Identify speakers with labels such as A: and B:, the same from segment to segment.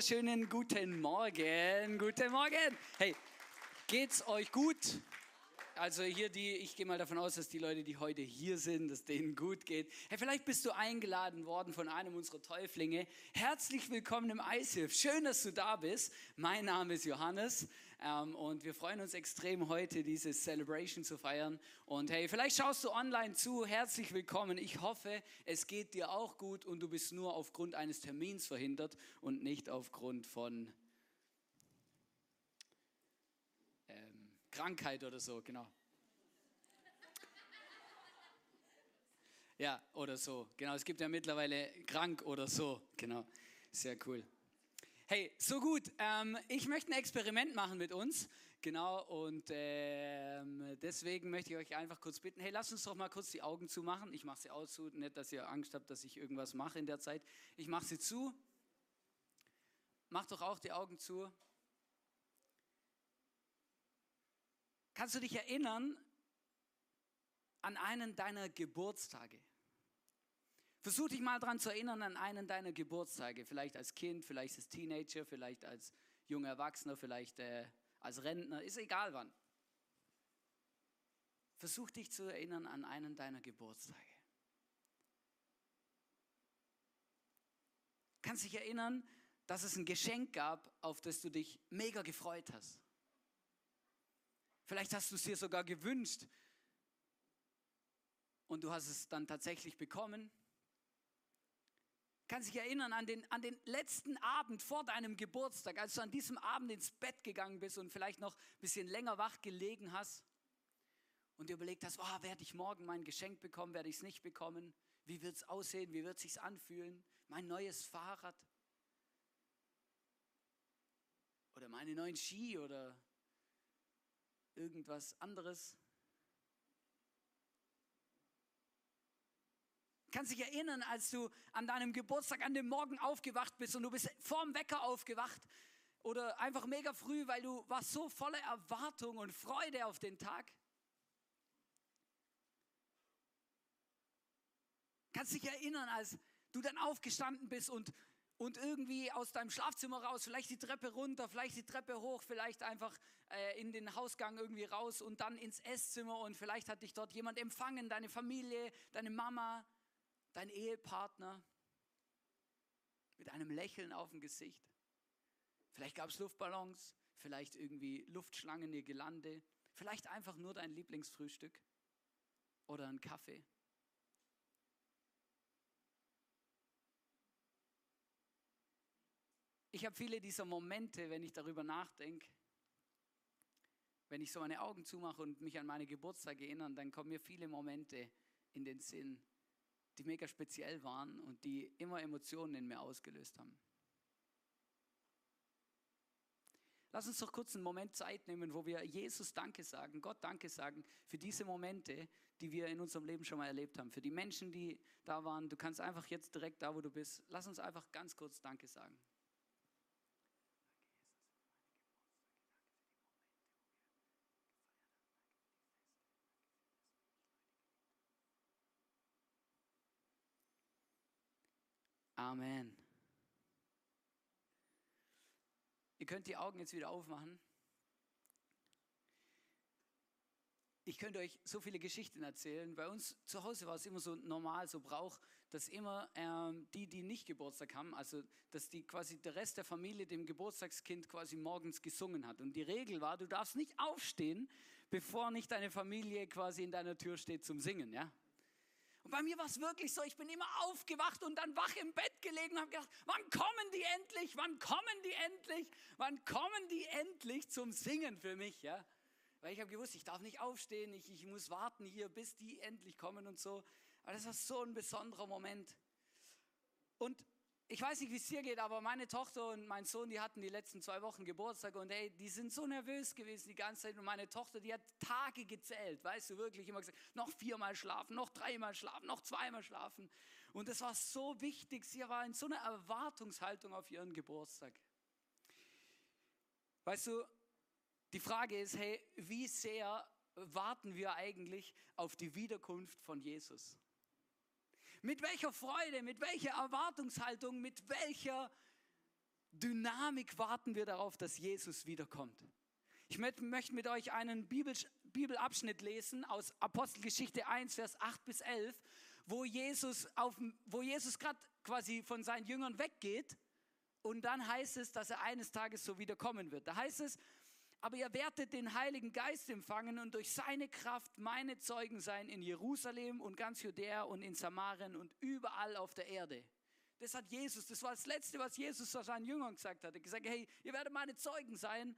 A: Wunderschönen guten Morgen, guten Morgen. Hey, geht's euch gut? Also hier die, ich gehe mal davon aus, dass die Leute, die heute hier sind, dass denen gut geht. Hey, vielleicht bist du eingeladen worden von einem unserer Täuflinge. Herzlich willkommen im ISIF. Schön, dass du da bist. Mein Name ist Johannes. Ähm, und wir freuen uns extrem, heute diese Celebration zu feiern. Und hey, vielleicht schaust du online zu. Herzlich willkommen. Ich hoffe, es geht dir auch gut und du bist nur aufgrund eines Termins verhindert und nicht aufgrund von Krankheit oder so, genau. Ja, oder so. Genau, es gibt ja mittlerweile krank oder so. Genau, sehr cool. Hey, so gut. Ähm, ich möchte ein Experiment machen mit uns. Genau, und ähm, deswegen möchte ich euch einfach kurz bitten, hey, lasst uns doch mal kurz die Augen zumachen. Ich mache sie auch zu, nicht, dass ihr Angst habt, dass ich irgendwas mache in der Zeit. Ich mache sie zu. Macht doch auch die Augen zu. Kannst du dich erinnern an einen deiner Geburtstage? Versuch dich mal daran zu erinnern an einen deiner Geburtstage, vielleicht als Kind, vielleicht als Teenager, vielleicht als junger Erwachsener, vielleicht äh, als Rentner, ist egal wann. Versuch dich zu erinnern an einen deiner Geburtstage. Kannst dich erinnern, dass es ein Geschenk gab, auf das du dich mega gefreut hast. Vielleicht hast du es dir sogar gewünscht. Und du hast es dann tatsächlich bekommen. Kann sich erinnern an den, an den letzten Abend vor deinem Geburtstag, als du an diesem Abend ins Bett gegangen bist und vielleicht noch ein bisschen länger wach gelegen hast und dir überlegt hast, oh, werde ich morgen mein Geschenk bekommen, werde ich es nicht bekommen, wie wird es aussehen, wie wird es sich anfühlen, mein neues Fahrrad? Oder meine neuen Ski oder irgendwas anderes. Kannst dich erinnern, als du an deinem Geburtstag an dem Morgen aufgewacht bist und du bist vorm Wecker aufgewacht oder einfach mega früh, weil du warst so voller Erwartung und Freude auf den Tag. Kannst dich erinnern, als du dann aufgestanden bist und, und irgendwie aus deinem Schlafzimmer raus, vielleicht die Treppe runter, vielleicht die Treppe hoch, vielleicht einfach äh, in den Hausgang irgendwie raus und dann ins Esszimmer und vielleicht hat dich dort jemand empfangen, deine Familie, deine Mama, dein Ehepartner mit einem Lächeln auf dem Gesicht. Vielleicht gab es Luftballons, vielleicht irgendwie Luftschlangen, ihr Gelande, vielleicht einfach nur dein Lieblingsfrühstück oder ein Kaffee. Ich habe viele dieser Momente, wenn ich darüber nachdenke, wenn ich so meine Augen zumache und mich an meine Geburtstage erinnere, dann kommen mir viele Momente in den Sinn, die mega speziell waren und die immer Emotionen in mir ausgelöst haben. Lass uns doch kurz einen Moment Zeit nehmen, wo wir Jesus Danke sagen, Gott Danke sagen für diese Momente, die wir in unserem Leben schon mal erlebt haben. Für die Menschen, die da waren. Du kannst einfach jetzt direkt da, wo du bist, lass uns einfach ganz kurz Danke sagen. Amen. Ihr könnt die Augen jetzt wieder aufmachen. Ich könnte euch so viele Geschichten erzählen. Bei uns zu Hause war es immer so normal, so Brauch, dass immer ähm, die, die nicht Geburtstag haben, also dass die quasi der Rest der Familie dem Geburtstagskind quasi morgens gesungen hat. Und die Regel war, du darfst nicht aufstehen, bevor nicht deine Familie quasi in deiner Tür steht zum Singen, ja? Und bei mir war es wirklich so, ich bin immer aufgewacht und dann wach im Bett Gelegen und habe gedacht, wann kommen die endlich? Wann kommen die endlich? Wann kommen die endlich zum Singen für mich? Ja? Weil ich habe gewusst, ich darf nicht aufstehen, ich, ich muss warten hier, bis die endlich kommen und so. Aber das war so ein besonderer Moment. Und ich weiß nicht, wie es dir geht, aber meine Tochter und mein Sohn, die hatten die letzten zwei Wochen Geburtstag und ey, die sind so nervös gewesen die ganze Zeit. Und meine Tochter, die hat Tage gezählt, weißt du, wirklich immer gesagt, noch viermal schlafen, noch dreimal schlafen, noch zweimal schlafen. Und das war so wichtig. Sie war in so einer Erwartungshaltung auf ihren Geburtstag. Weißt du, die Frage ist, hey, wie sehr warten wir eigentlich auf die Wiederkunft von Jesus? Mit welcher Freude, mit welcher Erwartungshaltung, mit welcher Dynamik warten wir darauf, dass Jesus wiederkommt? Ich möchte mit euch einen Bibelabschnitt lesen aus Apostelgeschichte 1, Vers 8 bis 11, wo Jesus, Jesus gerade quasi von seinen Jüngern weggeht und dann heißt es, dass er eines Tages so wiederkommen wird. Da heißt es, aber ihr werdet den Heiligen Geist empfangen und durch seine Kraft meine Zeugen sein in Jerusalem und ganz Judäa und in Samarien und überall auf der Erde. Das hat Jesus, das war das Letzte, was Jesus zu seinen Jüngern gesagt hat. Er hat gesagt, hey, ihr werdet meine Zeugen sein.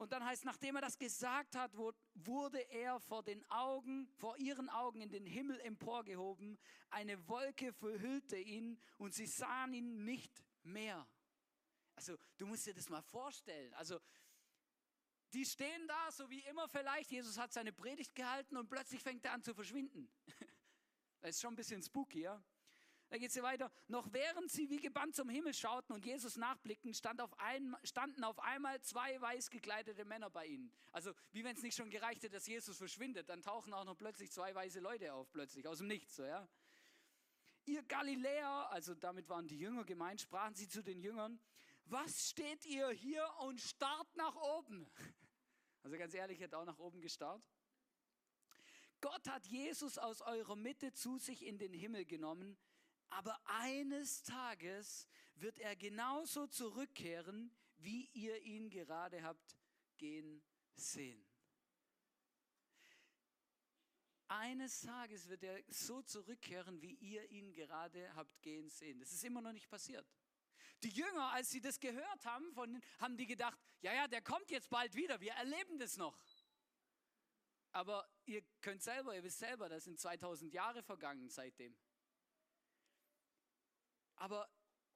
A: Und dann heißt, nachdem er das gesagt hat, wurde er vor den Augen, vor ihren Augen in den Himmel emporgehoben. Eine Wolke verhüllte ihn und sie sahen ihn nicht mehr. Also, du musst dir das mal vorstellen. Also, die stehen da, so wie immer vielleicht. Jesus hat seine Predigt gehalten und plötzlich fängt er an zu verschwinden. Das ist schon ein bisschen spooky, ja? Da geht es weiter. Noch während sie wie gebannt zum Himmel schauten und Jesus nachblickten, stand auf ein, standen auf einmal zwei weiß gekleidete Männer bei ihnen. Also wie wenn es nicht schon gereicht hätte, dass Jesus verschwindet, dann tauchen auch noch plötzlich zwei weiße Leute auf, plötzlich aus dem Nichts, so ja. Ihr Galiläer, also damit waren die Jünger gemeint, sprachen sie zu den Jüngern, was steht ihr hier und starrt nach oben? Also ganz ehrlich, ich hätte auch nach oben gestarrt. Gott hat Jesus aus eurer Mitte zu sich in den Himmel genommen, aber eines Tages wird er genauso zurückkehren, wie ihr ihn gerade habt gehen sehen. Eines Tages wird er so zurückkehren, wie ihr ihn gerade habt gehen sehen. Das ist immer noch nicht passiert. Die Jünger, als sie das gehört haben, von, haben die gedacht, ja, ja, der kommt jetzt bald wieder, wir erleben das noch. Aber ihr könnt selber, ihr wisst selber, das sind 2000 Jahre vergangen seitdem. Aber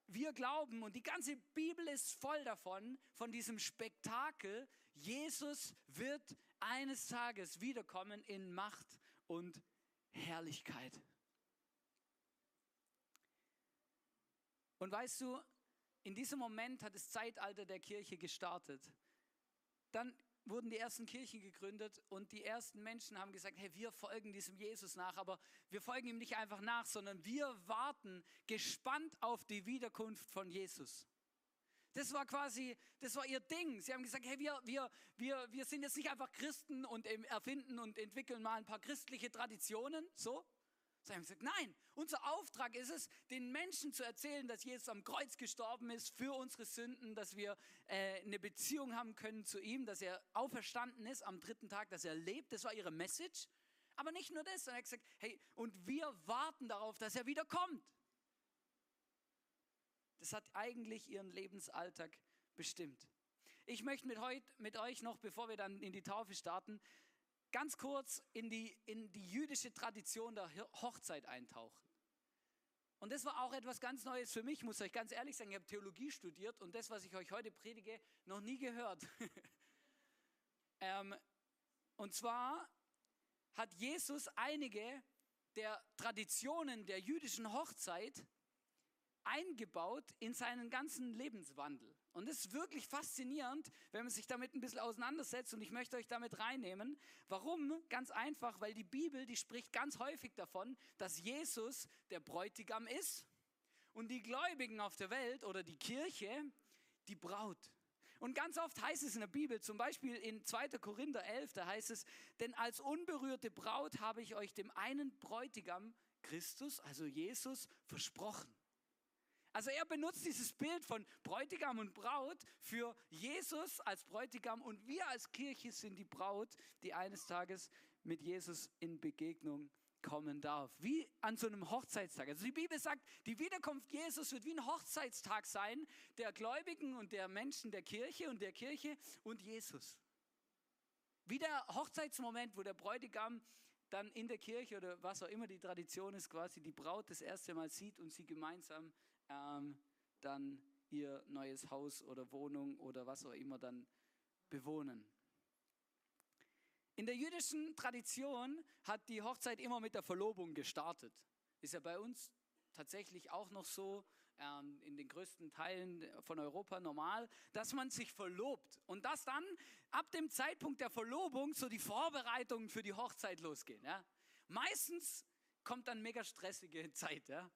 A: wir glauben, und die ganze Bibel ist voll davon, von diesem Spektakel, Jesus wird eines Tages wiederkommen in Macht und Herrlichkeit. Und weißt du, in diesem Moment hat das Zeitalter der Kirche gestartet. Dann wurden die ersten Kirchen gegründet und die ersten Menschen haben gesagt, hey, wir folgen diesem Jesus nach, aber wir folgen ihm nicht einfach nach, sondern wir warten gespannt auf die Wiederkunft von Jesus. Das war quasi, das war ihr Ding. Sie haben gesagt, hey, wir, wir, wir, wir sind jetzt nicht einfach Christen und erfinden und entwickeln mal ein paar christliche Traditionen, so, Sie haben gesagt, nein, unser Auftrag ist es, den Menschen zu erzählen, dass Jesus am Kreuz gestorben ist für unsere Sünden, dass wir äh, eine Beziehung haben können zu ihm, dass er auferstanden ist am dritten Tag, dass er lebt. Das war ihre Message. Aber nicht nur das, sondern er hat gesagt, hey, und wir warten darauf, dass er wieder kommt. Das hat eigentlich ihren Lebensalltag bestimmt. Ich möchte mit, heut, mit euch noch, bevor wir dann in die Taufe starten, ganz kurz in die, in die jüdische Tradition der Hochzeit eintauchen. Und das war auch etwas ganz Neues für mich, muss ich euch ganz ehrlich sagen. Ich habe Theologie studiert und das, was ich euch heute predige, noch nie gehört. ähm, und zwar hat Jesus einige der Traditionen der jüdischen Hochzeit eingebaut in seinen ganzen Lebenswandel. Und es ist wirklich faszinierend, wenn man sich damit ein bisschen auseinandersetzt und ich möchte euch damit reinnehmen. Warum? Ganz einfach, weil die Bibel, die spricht ganz häufig davon, dass Jesus der Bräutigam ist und die Gläubigen auf der Welt oder die Kirche die Braut. Und ganz oft heißt es in der Bibel, zum Beispiel in 2. Korinther 11, da heißt es, denn als unberührte Braut habe ich euch dem einen Bräutigam, Christus, also Jesus, versprochen. Also er benutzt dieses Bild von Bräutigam und Braut für Jesus als Bräutigam und wir als Kirche sind die Braut, die eines Tages mit Jesus in Begegnung kommen darf. Wie an so einem Hochzeitstag. Also die Bibel sagt, die Wiederkunft Jesus wird wie ein Hochzeitstag sein, der Gläubigen und der Menschen der Kirche und der Kirche und Jesus. Wie der Hochzeitsmoment, wo der Bräutigam dann in der Kirche oder was auch immer die Tradition ist, quasi die Braut das erste Mal sieht und sie gemeinsam ähm, dann ihr neues Haus oder Wohnung oder was auch immer dann bewohnen. In der jüdischen Tradition hat die Hochzeit immer mit der Verlobung gestartet. Ist ja bei uns tatsächlich auch noch so ähm, in den größten Teilen von Europa normal, dass man sich verlobt und dass dann ab dem Zeitpunkt der Verlobung so die Vorbereitungen für die Hochzeit losgehen. Ja? Meistens kommt dann mega stressige Zeit, ja?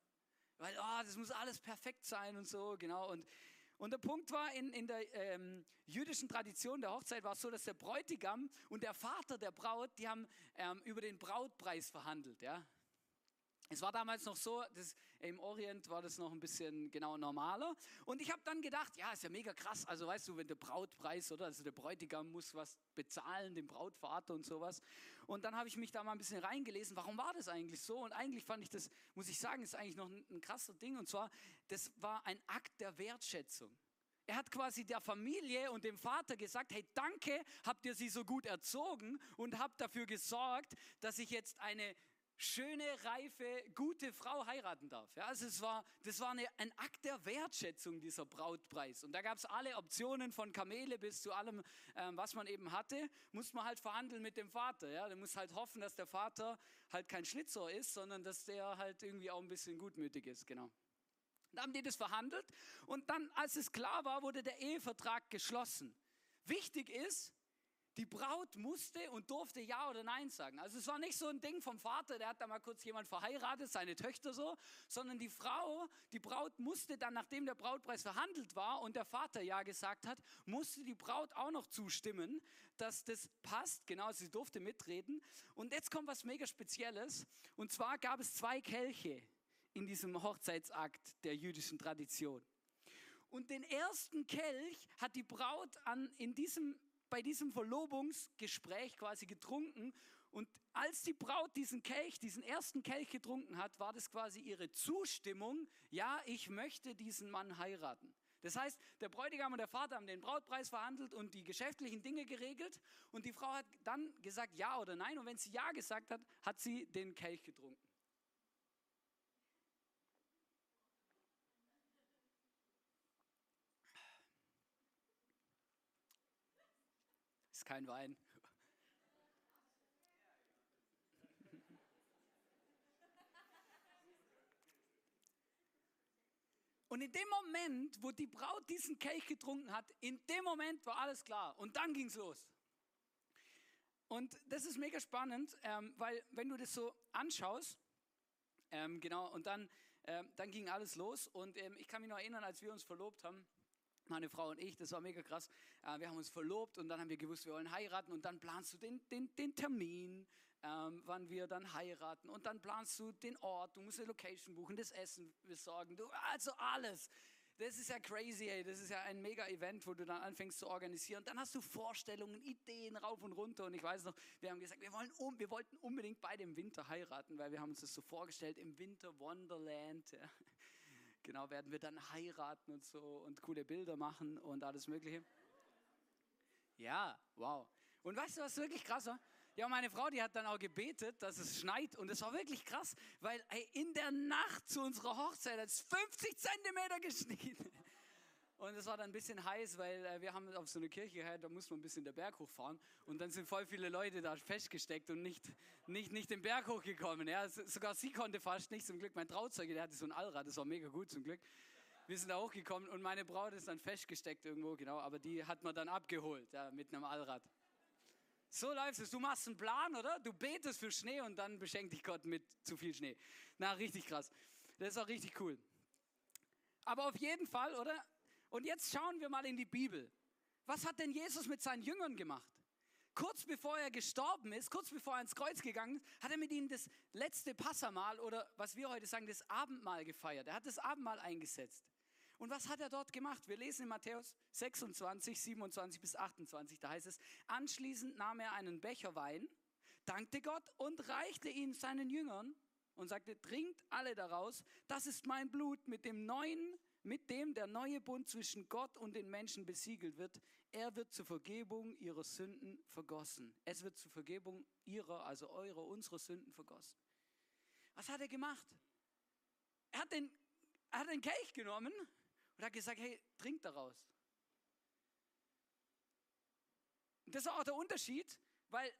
A: Weil oh, das muss alles perfekt sein und so, genau. Und und der Punkt war, in, in der ähm, jüdischen Tradition der Hochzeit war es so, dass der Bräutigam und der Vater der Braut, die haben ähm, über den Brautpreis verhandelt. Ja? Es war damals noch so, dass im Orient war das noch ein bisschen genau normaler. Und ich habe dann gedacht, ja, ist ja mega krass. Also weißt du, wenn der Brautpreis oder also der Bräutigam muss was bezahlen, dem Brautvater und sowas. Und dann habe ich mich da mal ein bisschen reingelesen, warum war das eigentlich so? Und eigentlich fand ich das, muss ich sagen, ist eigentlich noch ein, ein krasser Ding. Und zwar, das war ein Akt der Wertschätzung. Er hat quasi der Familie und dem Vater gesagt, hey, danke, habt ihr sie so gut erzogen und habt dafür gesorgt, dass ich jetzt eine schöne, reife, gute Frau heiraten darf. Ja, also es war, das war eine, ein Akt der Wertschätzung, dieser Brautpreis. Und da gab es alle Optionen von Kamele bis zu allem, ähm, was man eben hatte, muss man halt verhandeln mit dem Vater. Ja, der muss halt hoffen, dass der Vater halt kein Schlitzer ist, sondern dass der halt irgendwie auch ein bisschen gutmütig ist, genau. Da haben die das verhandelt und dann, als es klar war, wurde der Ehevertrag geschlossen. Wichtig ist, die Braut musste und durfte Ja oder Nein sagen. Also es war nicht so ein Ding vom Vater, der hat da mal kurz jemand verheiratet, seine Töchter so, sondern die Frau, die Braut musste dann, nachdem der Brautpreis verhandelt war und der Vater Ja gesagt hat, musste die Braut auch noch zustimmen, dass das passt. Genau, sie durfte mitreden. Und jetzt kommt was mega Spezielles. Und zwar gab es zwei Kelche in diesem Hochzeitsakt der jüdischen Tradition. Und den ersten Kelch hat die Braut an, in diesem bei diesem Verlobungsgespräch quasi getrunken. Und als die Braut diesen Kelch, diesen ersten Kelch getrunken hat, war das quasi ihre Zustimmung, ja, ich möchte diesen Mann heiraten. Das heißt, der Bräutigam und der Vater haben den Brautpreis verhandelt und die geschäftlichen Dinge geregelt. Und die Frau hat dann gesagt ja oder nein. Und wenn sie ja gesagt hat, hat sie den Kelch getrunken. Kein Wein. Und in dem Moment, wo die Braut diesen Kelch getrunken hat, in dem Moment war alles klar. Und dann ging es los. Und das ist mega spannend, ähm, weil wenn du das so anschaust, ähm, genau, und dann, ähm, dann ging alles los. Und ähm, ich kann mich noch erinnern, als wir uns verlobt haben, meine Frau und ich, das war mega krass. Äh, wir haben uns verlobt und dann haben wir gewusst, wir wollen heiraten und dann planst du den, den, den Termin, ähm, wann wir dann heiraten und dann planst du den Ort, du musst eine Location buchen, das Essen besorgen, du, also alles. Das ist ja crazy, ey. Das ist ja ein mega Event, wo du dann anfängst zu organisieren. Dann hast du Vorstellungen, Ideen rauf und runter. Und ich weiß noch, wir haben gesagt, wir, wollen um, wir wollten unbedingt beide im Winter heiraten, weil wir haben uns das so vorgestellt, im Winter Wonderland. Ja genau, werden wir dann heiraten und so und coole Bilder machen und alles Mögliche. Ja, wow. Und weißt du, was wirklich krass war? Ja, meine Frau, die hat dann auch gebetet, dass es schneit. Und es war wirklich krass, weil ey, in der Nacht zu unserer Hochzeit hat es 50 Zentimeter geschnien. Und es war dann ein bisschen heiß, weil äh, wir haben auf so eine Kirche gehört, da muss man ein bisschen den Berg hochfahren. Und dann sind voll viele Leute da festgesteckt und nicht, nicht, nicht den Berg hochgekommen. Ja. Sogar sie konnte fast nicht, zum Glück. Mein Trauzeuge, der hatte so ein Allrad, das war mega gut zum Glück. Wir sind da hochgekommen und meine Braut ist dann festgesteckt irgendwo, genau. Aber die hat man dann abgeholt, ja, mit einem Allrad. So läuft es. Du machst einen Plan, oder? Du betest für Schnee und dann beschenkt dich Gott mit zu viel Schnee. Na, richtig krass. Das ist auch richtig cool. Aber auf jeden Fall, oder? Und jetzt schauen wir mal in die Bibel. Was hat denn Jesus mit seinen Jüngern gemacht? Kurz bevor er gestorben ist, kurz bevor er ins Kreuz gegangen ist, hat er mit ihnen das letzte Passamal oder was wir heute sagen, das Abendmahl gefeiert. Er hat das Abendmahl eingesetzt. Und was hat er dort gemacht? Wir lesen in Matthäus 26, 27 bis 28, da heißt es, anschließend nahm er einen Becher Wein, dankte Gott und reichte ihn seinen Jüngern und sagte, trinkt alle daraus, das ist mein Blut mit dem neuen, mit dem der neue Bund zwischen Gott und den Menschen besiegelt wird. Er wird zur Vergebung ihrer Sünden vergossen. Es wird zur Vergebung ihrer, also eurer, unserer Sünden vergossen. Was hat er gemacht? Er hat den, er hat den Kelch genommen und hat gesagt, hey, trink daraus. Das war auch der Unterschied, weil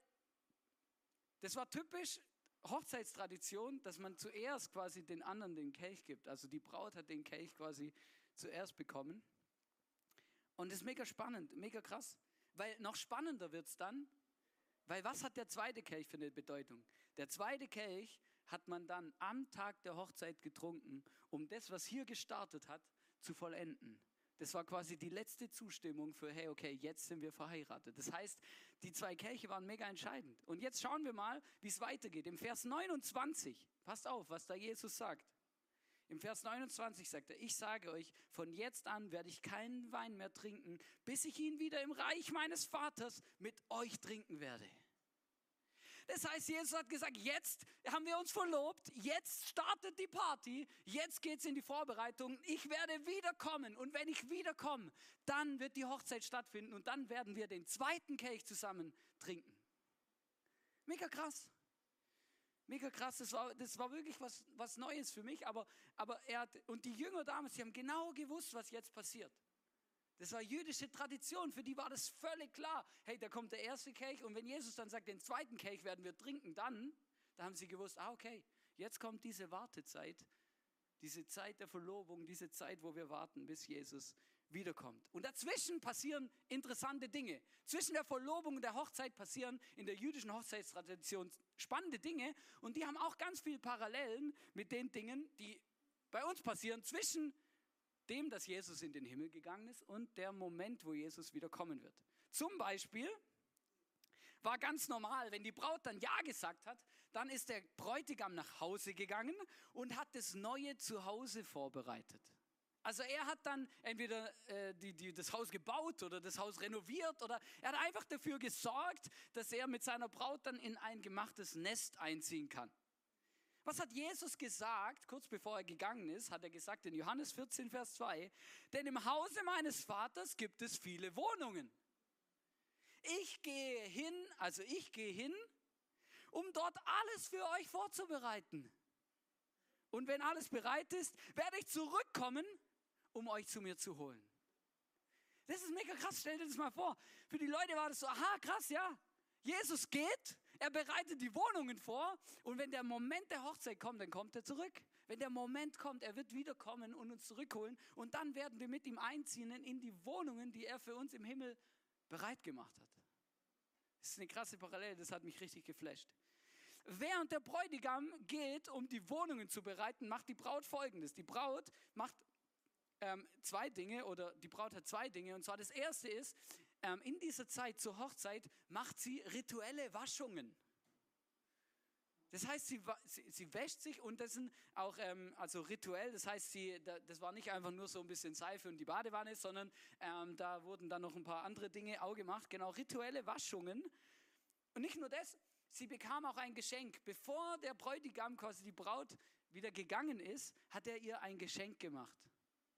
A: das war typisch Hochzeitstradition, dass man zuerst quasi den anderen den Kelch gibt. Also die Braut hat den Kelch quasi zuerst bekommen. Und das ist mega spannend, mega krass. Weil noch spannender wird es dann, weil was hat der zweite Kelch für eine Bedeutung? Der zweite Kelch hat man dann am Tag der Hochzeit getrunken, um das, was hier gestartet hat, zu vollenden. Das war quasi die letzte Zustimmung für, hey, okay, jetzt sind wir verheiratet. Das heißt, die zwei Kelche waren mega entscheidend. Und jetzt schauen wir mal, wie es weitergeht. Im Vers 29, passt auf, was da Jesus sagt. Im Vers 29 sagt er, ich sage euch, von jetzt an werde ich keinen Wein mehr trinken, bis ich ihn wieder im Reich meines Vaters mit euch trinken werde. Das heißt, Jesus hat gesagt, jetzt haben wir uns verlobt, jetzt startet die Party, jetzt geht es in die Vorbereitung. Ich werde wiederkommen und wenn ich wiederkomme, dann wird die Hochzeit stattfinden und dann werden wir den zweiten Kelch zusammen trinken. Mega krass. Mega krass, das war, das war wirklich was, was Neues für mich, aber, aber er hat, und die Jünger damals, die haben genau gewusst, was jetzt passiert. Das war jüdische Tradition, für die war das völlig klar. Hey, da kommt der erste Kelch und wenn Jesus dann sagt, den zweiten Kelch werden wir trinken, dann, da haben sie gewusst, ah okay, jetzt kommt diese Wartezeit, diese Zeit der Verlobung, diese Zeit, wo wir warten, bis Jesus wiederkommt. Und dazwischen passieren interessante Dinge. Zwischen der Verlobung und der Hochzeit passieren in der jüdischen Hochzeitstradition spannende Dinge und die haben auch ganz viele Parallelen mit den Dingen, die bei uns passieren zwischen dem, dass Jesus in den Himmel gegangen ist und der Moment, wo Jesus wieder kommen wird. Zum Beispiel war ganz normal, wenn die Braut dann Ja gesagt hat, dann ist der Bräutigam nach Hause gegangen und hat das neue Zuhause vorbereitet. Also er hat dann entweder äh, die, die, das Haus gebaut oder das Haus renoviert oder er hat einfach dafür gesorgt, dass er mit seiner Braut dann in ein gemachtes Nest einziehen kann. Was hat Jesus gesagt, kurz bevor er gegangen ist, hat er gesagt in Johannes 14, Vers 2, denn im Hause meines Vaters gibt es viele Wohnungen. Ich gehe hin, also ich gehe hin, um dort alles für euch vorzubereiten. Und wenn alles bereit ist, werde ich zurückkommen, um euch zu mir zu holen. Das ist mega krass, stell dir das mal vor. Für die Leute war das so, aha, krass, ja. Jesus geht, er bereitet die Wohnungen vor und wenn der Moment der Hochzeit kommt, dann kommt er zurück. Wenn der Moment kommt, er wird wiederkommen und uns zurückholen und dann werden wir mit ihm einziehen in die Wohnungen, die er für uns im Himmel bereit gemacht hat. Das ist eine krasse Parallele, das hat mich richtig geflasht. Während der Bräutigam geht, um die Wohnungen zu bereiten, macht die Braut folgendes. Die Braut macht ähm, zwei Dinge oder die Braut hat zwei Dinge. Und zwar das erste ist, ähm, in dieser Zeit zur Hochzeit macht sie rituelle Waschungen. Das heißt, sie, sie, sie, wäscht sich und das sind auch ähm, also rituell. Das heißt, sie, das war nicht einfach nur so ein bisschen Seife und die Badewanne, sondern ähm, da wurden dann noch ein paar andere Dinge auch gemacht. Genau, rituelle Waschungen. Und nicht nur das, sie bekam auch ein Geschenk. Bevor der Bräutigam, quasi die Braut, wieder gegangen ist, hat er ihr ein Geschenk gemacht.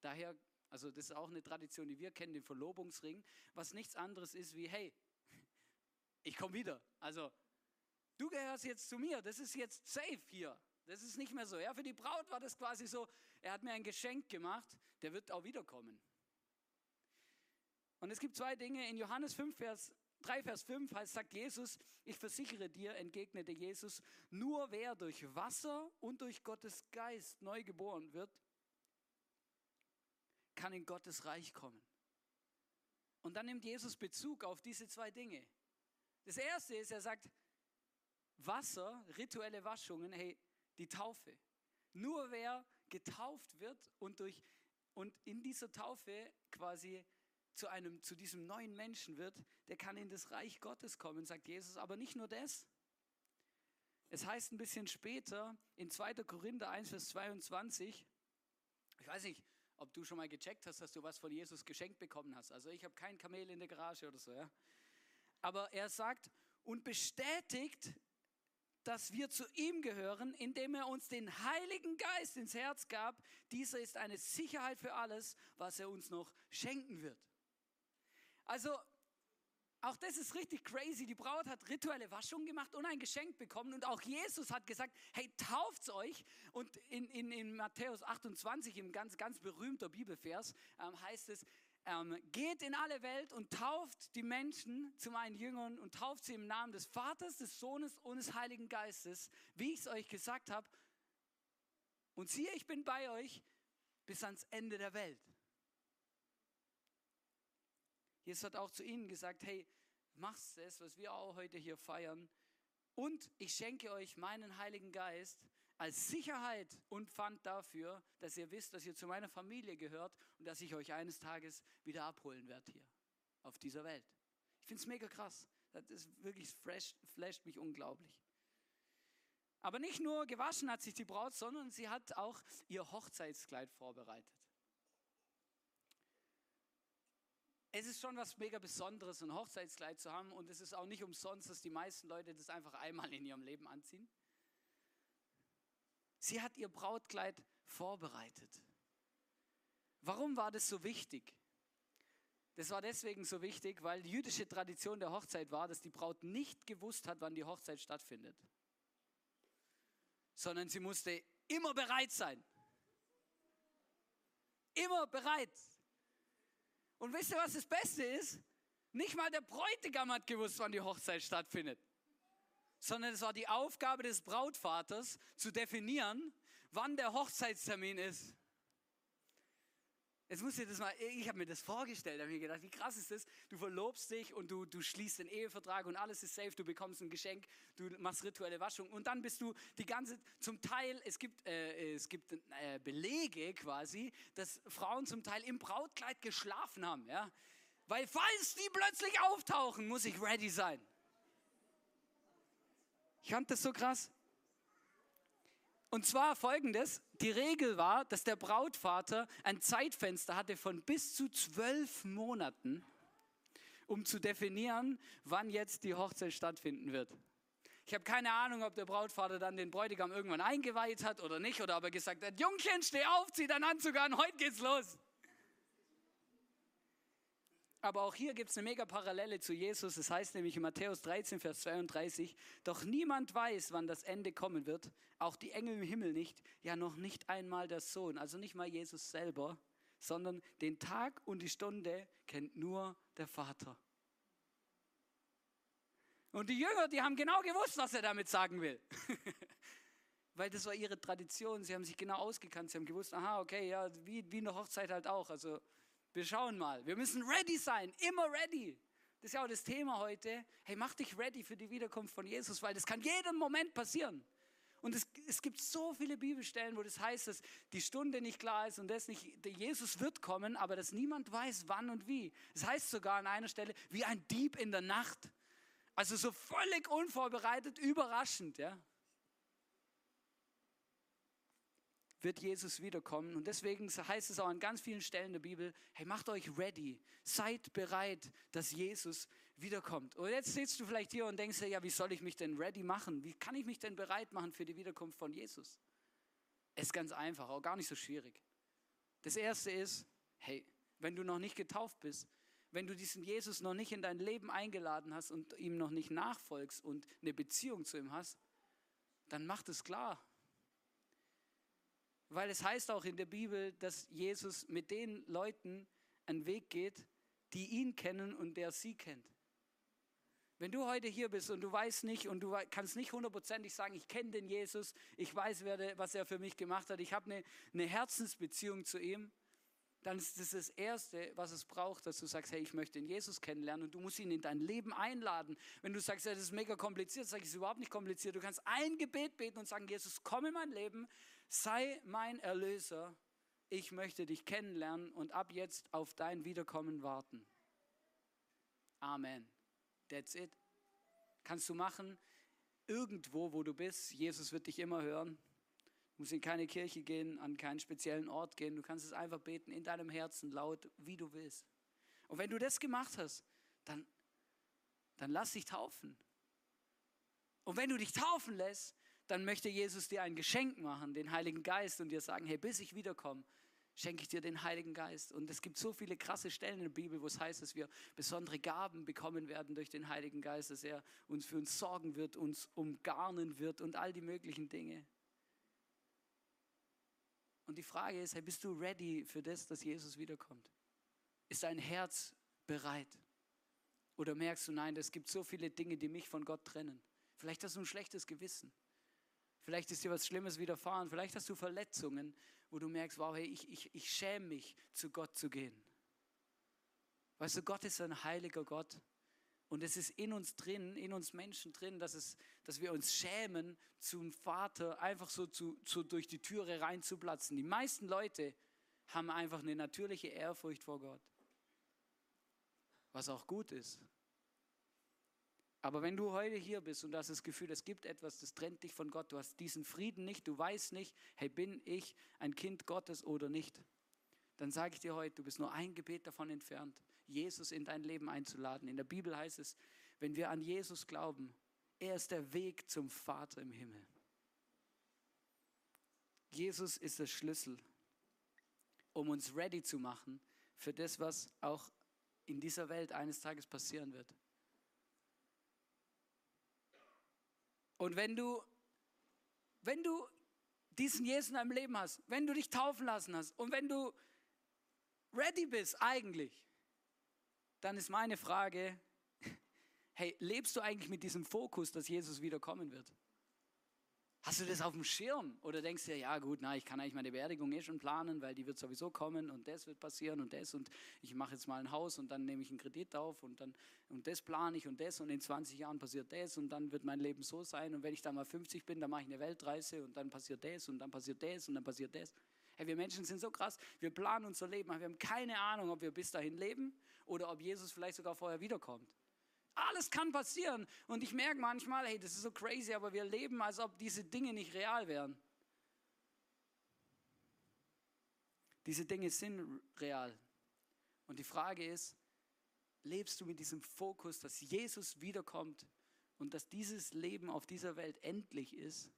A: Daher also das ist auch eine Tradition, die wir kennen, den Verlobungsring, was nichts anderes ist wie, hey, ich komme wieder. Also du gehörst jetzt zu mir, das ist jetzt safe hier. Das ist nicht mehr so. Ja, für die Braut war das quasi so, er hat mir ein Geschenk gemacht, der wird auch wiederkommen. Und es gibt zwei Dinge in Johannes 5, Vers 3, Vers 5 heißt, sagt Jesus, ich versichere dir, entgegnete Jesus, nur wer durch Wasser und durch Gottes Geist neu geboren wird, kann in Gottes Reich kommen. Und dann nimmt Jesus Bezug auf diese zwei Dinge. Das erste ist, er sagt, Wasser, rituelle Waschungen, hey, die Taufe. Nur wer getauft wird und, durch, und in dieser Taufe quasi zu, einem, zu diesem neuen Menschen wird, der kann in das Reich Gottes kommen, sagt Jesus. Aber nicht nur das. Es heißt ein bisschen später in 2. Korinther 1, Vers 22, ich weiß nicht, ob du schon mal gecheckt hast, dass du was von Jesus geschenkt bekommen hast. Also ich habe kein Kamel in der Garage oder so, ja. Aber er sagt, und bestätigt dass wir zu ihm gehören, indem er uns den Heiligen Geist ins Herz gab. Dieser ist eine Sicherheit für alles, was er uns noch schenken wird. Also, auch das ist richtig crazy. Die Braut hat rituelle Waschung gemacht und ein Geschenk bekommen. Und auch Jesus hat gesagt, hey, tauft euch. Und in, in, in Matthäus 28, im ganz, ganz berühmter Bibelvers, ähm, heißt es, ähm, geht in alle Welt und tauft die Menschen zu meinen Jüngern und tauft sie im Namen des Vaters, des Sohnes und des Heiligen Geistes, wie ich es euch gesagt habe. Und siehe, ich bin bei euch bis ans Ende der Welt. Jesus hat auch zu ihnen gesagt, hey, macht es, was wir auch heute hier feiern. Und ich schenke euch meinen Heiligen Geist als Sicherheit und Pfand dafür, dass ihr wisst, dass ihr zu meiner Familie gehört und dass ich euch eines Tages wieder abholen werde hier auf dieser Welt. Ich finde es mega krass. Das ist wirklich fresh, flasht mich unglaublich. Aber nicht nur gewaschen hat sich die Braut, sondern sie hat auch ihr Hochzeitskleid vorbereitet. Es ist schon was mega Besonderes, ein Hochzeitskleid zu haben und es ist auch nicht umsonst, dass die meisten Leute das einfach einmal in ihrem Leben anziehen. Sie hat ihr Brautkleid vorbereitet. Warum war das so wichtig? Das war deswegen so wichtig, weil die jüdische Tradition der Hochzeit war, dass die Braut nicht gewusst hat, wann die Hochzeit stattfindet, sondern sie musste immer bereit sein. Immer bereit. Und wisst ihr, was das Beste ist? Nicht mal der Bräutigam hat gewusst, wann die Hochzeit stattfindet sondern es war die Aufgabe des Brautvaters zu definieren, wann der Hochzeitstermin ist. Jetzt muss ich das mal, ich habe mir das vorgestellt, habe mir gedacht, wie krass ist das? Du verlobst dich und du, du schließt den Ehevertrag und alles ist safe, du bekommst ein Geschenk, du machst rituelle Waschung und dann bist du die ganze, zum Teil, es gibt, äh, es gibt äh, Belege quasi, dass Frauen zum Teil im Brautkleid geschlafen haben, ja. Weil falls die plötzlich auftauchen, muss ich ready sein. Ich fand das so krass. Und zwar folgendes, die Regel war, dass der Brautvater ein Zeitfenster hatte von bis zu zwölf Monaten, um zu definieren, wann jetzt die Hochzeit stattfinden wird. Ich habe keine Ahnung, ob der Brautvater dann den Bräutigam irgendwann eingeweiht hat oder nicht, oder ob er gesagt hat, Jungchen, steh auf, zieh deinen Anzug an, heute geht's los. Aber auch hier gibt es eine mega Parallele zu Jesus. Es das heißt nämlich in Matthäus 13, Vers 32, doch niemand weiß, wann das Ende kommen wird, auch die Engel im Himmel nicht, ja noch nicht einmal der Sohn, also nicht mal Jesus selber, sondern den Tag und die Stunde kennt nur der Vater. Und die Jünger, die haben genau gewusst, was er damit sagen will. Weil das war ihre Tradition. Sie haben sich genau ausgekannt. Sie haben gewusst, aha, okay, ja, wie, wie in der Hochzeit halt auch. Also wir schauen mal. Wir müssen ready sein, immer ready. Das ist ja auch das Thema heute. Hey, mach dich ready für die Wiederkunft von Jesus, weil das kann jeden Moment passieren. Und es, es gibt so viele Bibelstellen, wo das heißt, dass die Stunde nicht klar ist und das nicht, Jesus wird kommen, aber dass niemand weiß, wann und wie. Es das heißt sogar an einer Stelle, wie ein Dieb in der Nacht. Also so völlig unvorbereitet, überraschend, ja. Wird Jesus wiederkommen. Und deswegen heißt es auch an ganz vielen Stellen der Bibel, hey, macht euch ready, seid bereit, dass Jesus wiederkommt. Und jetzt sitzt du vielleicht hier und denkst ja, wie soll ich mich denn ready machen? Wie kann ich mich denn bereit machen für die Wiederkunft von Jesus? Es ist ganz einfach, auch gar nicht so schwierig. Das erste ist, hey, wenn du noch nicht getauft bist, wenn du diesen Jesus noch nicht in dein Leben eingeladen hast und ihm noch nicht nachfolgst und eine Beziehung zu ihm hast, dann mach es klar. Weil es heißt auch in der Bibel, dass Jesus mit den Leuten einen Weg geht, die ihn kennen und der sie kennt. Wenn du heute hier bist und du weißt nicht und du kannst nicht hundertprozentig sagen, ich kenne den Jesus, ich weiß, was er für mich gemacht hat, ich habe eine, eine Herzensbeziehung zu ihm, dann ist das das Erste, was es braucht, dass du sagst, hey, ich möchte den Jesus kennenlernen und du musst ihn in dein Leben einladen. Wenn du sagst, ja, das ist mega kompliziert, sage ich, es ist überhaupt nicht kompliziert. Du kannst ein Gebet beten und sagen, Jesus, komm in mein Leben, sei mein Erlöser. Ich möchte dich kennenlernen und ab jetzt auf dein Wiederkommen warten. Amen. That's it. Kannst du machen, irgendwo, wo du bist. Jesus wird dich immer hören musst in keine Kirche gehen, an keinen speziellen Ort gehen. Du kannst es einfach beten in deinem Herzen laut, wie du willst. Und wenn du das gemacht hast, dann, dann lass dich taufen. Und wenn du dich taufen lässt, dann möchte Jesus dir ein Geschenk machen, den Heiligen Geist, und dir sagen, hey, bis ich wiederkomme, schenke ich dir den Heiligen Geist. Und es gibt so viele krasse Stellen in der Bibel, wo es heißt, dass wir besondere Gaben bekommen werden durch den Heiligen Geist, dass er uns für uns sorgen wird, uns umgarnen wird und all die möglichen Dinge. Und die Frage ist, hey, bist du ready für das, dass Jesus wiederkommt? Ist dein Herz bereit? Oder merkst du, nein, es gibt so viele Dinge, die mich von Gott trennen. Vielleicht hast du ein schlechtes Gewissen. Vielleicht ist dir was Schlimmes widerfahren. Vielleicht hast du Verletzungen, wo du merkst, wow, hey, ich, ich, ich schäme mich, zu Gott zu gehen. Weißt du, Gott ist ein heiliger Gott. Und es ist in uns drin, in uns Menschen drin, dass, es, dass wir uns schämen, zum Vater einfach so, zu, so durch die Türe reinzuplatzen. Die meisten Leute haben einfach eine natürliche Ehrfurcht vor Gott. Was auch gut ist. Aber wenn du heute hier bist und hast das Gefühl, es gibt etwas, das trennt dich von Gott, du hast diesen Frieden nicht, du weißt nicht, hey, bin ich ein Kind Gottes oder nicht, dann sage ich dir heute, du bist nur ein Gebet davon entfernt, Jesus in dein Leben einzuladen. In der Bibel heißt es, wenn wir an Jesus glauben, er ist der Weg zum Vater im Himmel. Jesus ist der Schlüssel, um uns ready zu machen für das, was auch in dieser Welt eines Tages passieren wird. Und wenn du, wenn du diesen Jesus in deinem Leben hast, wenn du dich taufen lassen hast und wenn du ready bist eigentlich, dann ist meine Frage, hey, lebst du eigentlich mit diesem Fokus, dass Jesus wiederkommen wird? Hast du das auf dem Schirm? Oder denkst du dir, ja gut, na, ich kann eigentlich meine Beerdigung eh schon planen, weil die wird sowieso kommen und das wird passieren und das und ich mache jetzt mal ein Haus und dann nehme ich einen Kredit auf und dann und das plane ich und das und in 20 Jahren passiert das und dann wird mein Leben so sein und wenn ich dann mal 50 bin, dann mache ich eine Weltreise und dann passiert das und dann passiert das und dann passiert das. Hey, wir Menschen sind so krass, wir planen unser Leben, aber wir haben keine Ahnung, ob wir bis dahin leben oder ob Jesus vielleicht sogar vorher wiederkommt. Alles kann passieren. Und ich merke manchmal, hey, das ist so crazy, aber wir leben, als ob diese Dinge nicht real wären. Diese Dinge sind real. Und die Frage ist, lebst du mit diesem Fokus, dass Jesus wiederkommt und dass dieses Leben auf dieser Welt endlich ist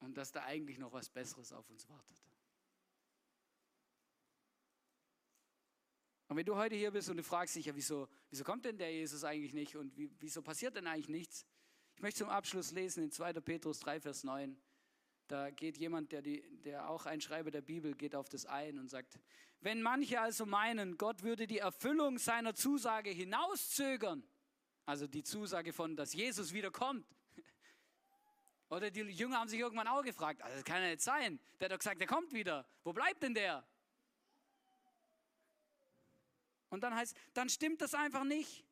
A: und dass da eigentlich noch was Besseres auf uns wartet? Und wenn du heute hier bist und du fragst dich, ja, wieso, wieso kommt denn der Jesus eigentlich nicht und wie, wieso passiert denn eigentlich nichts? Ich möchte zum Abschluss lesen in 2. Petrus 3, Vers 9. Da geht jemand, der, die, der auch ein Schreiber der Bibel, geht auf das ein und sagt, wenn manche also meinen, Gott würde die Erfüllung seiner Zusage hinauszögern, also die Zusage von, dass Jesus wiederkommt, oder die Jünger haben sich irgendwann auch gefragt, also das kann ja nicht sein, der hat doch gesagt, der kommt wieder, wo bleibt denn der? Und dann heißt, dann stimmt das einfach nicht.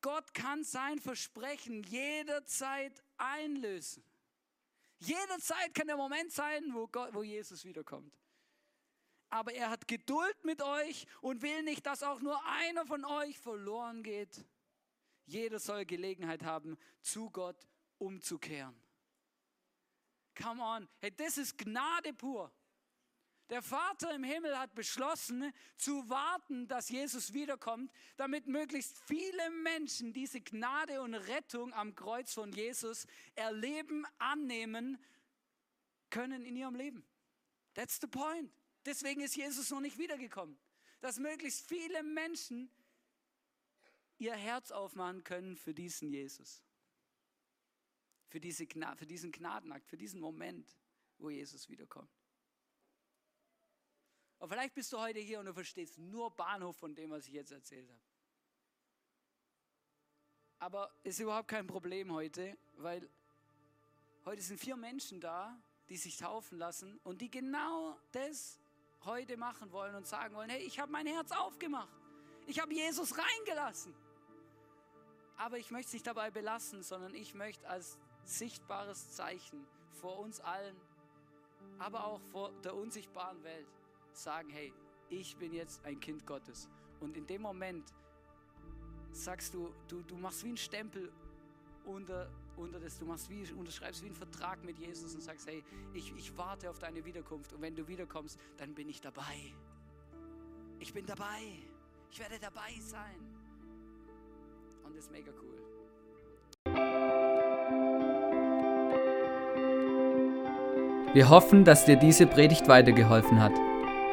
A: Gott kann sein Versprechen jederzeit einlösen. Jederzeit kann der Moment sein, wo, Gott, wo Jesus wiederkommt. Aber er hat Geduld mit euch und will nicht, dass auch nur einer von euch verloren geht. Jeder soll Gelegenheit haben, zu Gott umzukehren. Come on, hey, das ist Gnade pur. Der Vater im Himmel hat beschlossen, zu warten, dass Jesus wiederkommt, damit möglichst viele Menschen diese Gnade und Rettung am Kreuz von Jesus erleben, annehmen können in ihrem Leben. That's the point. Deswegen ist Jesus noch nicht wiedergekommen. Dass möglichst viele Menschen ihr Herz aufmachen können für diesen Jesus. Für, diese, für diesen Gnadenakt, für diesen Moment, wo Jesus wiederkommt. Und vielleicht bist du heute hier und du verstehst nur Bahnhof von dem, was ich jetzt erzählt habe. Aber ist überhaupt kein Problem heute, weil heute sind vier Menschen da, die sich taufen lassen und die genau das heute machen wollen und sagen wollen, hey, ich habe mein Herz aufgemacht. Ich habe Jesus reingelassen. Aber ich möchte es nicht dabei belassen, sondern ich möchte als sichtbares Zeichen vor uns allen, aber auch vor der unsichtbaren Welt sagen, hey, ich bin jetzt ein Kind Gottes. Und in dem Moment sagst du, du, du machst wie ein Stempel unter, unter das, du machst wie, unterschreibst wie einen Vertrag mit Jesus und sagst, hey, ich, ich warte auf deine Wiederkunft und wenn du wiederkommst, dann bin ich dabei. Ich bin dabei. Ich werde dabei sein. Und das ist mega cool.
B: Wir hoffen, dass dir diese Predigt weitergeholfen hat.